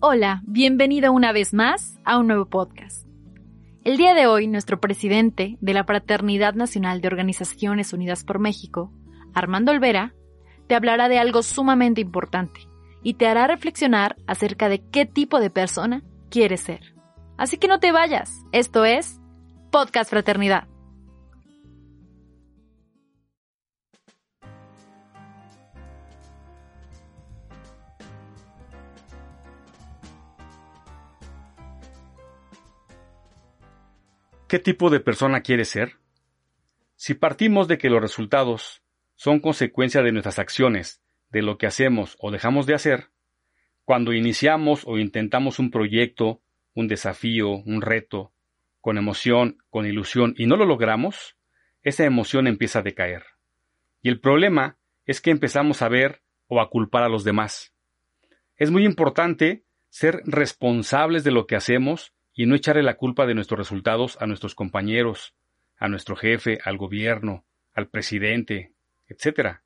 Hola, bienvenido una vez más a un nuevo podcast. El día de hoy, nuestro presidente de la Fraternidad Nacional de Organizaciones Unidas por México, Armando Olvera, te hablará de algo sumamente importante y te hará reflexionar acerca de qué tipo de persona quieres ser. Así que no te vayas, esto es Podcast Fraternidad. ¿Qué tipo de persona quieres ser? Si partimos de que los resultados son consecuencia de nuestras acciones, de lo que hacemos o dejamos de hacer, cuando iniciamos o intentamos un proyecto, un desafío, un reto, con emoción, con ilusión, y no lo logramos, esa emoción empieza a decaer. Y el problema es que empezamos a ver o a culpar a los demás. Es muy importante ser responsables de lo que hacemos y no echarle la culpa de nuestros resultados a nuestros compañeros, a nuestro jefe, al gobierno, al presidente, etc.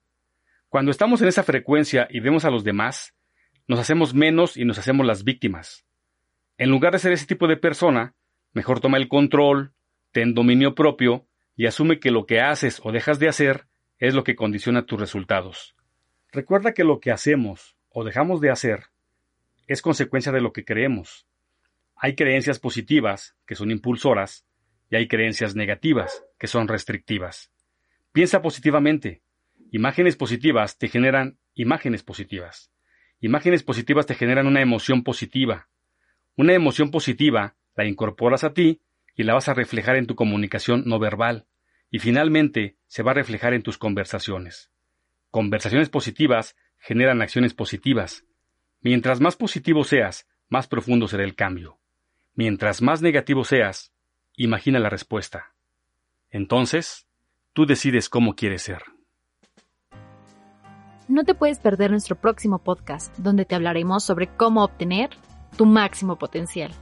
Cuando estamos en esa frecuencia y vemos a los demás, nos hacemos menos y nos hacemos las víctimas. En lugar de ser ese tipo de persona, mejor toma el control, ten dominio propio y asume que lo que haces o dejas de hacer es lo que condiciona tus resultados. Recuerda que lo que hacemos o dejamos de hacer es consecuencia de lo que creemos. Hay creencias positivas, que son impulsoras, y hay creencias negativas, que son restrictivas. Piensa positivamente. Imágenes positivas te generan imágenes positivas. Imágenes positivas te generan una emoción positiva. Una emoción positiva la incorporas a ti y la vas a reflejar en tu comunicación no verbal y finalmente se va a reflejar en tus conversaciones. Conversaciones positivas generan acciones positivas. Mientras más positivo seas, más profundo será el cambio. Mientras más negativo seas, imagina la respuesta. Entonces, tú decides cómo quieres ser. No te puedes perder nuestro próximo podcast, donde te hablaremos sobre cómo obtener tu máximo potencial.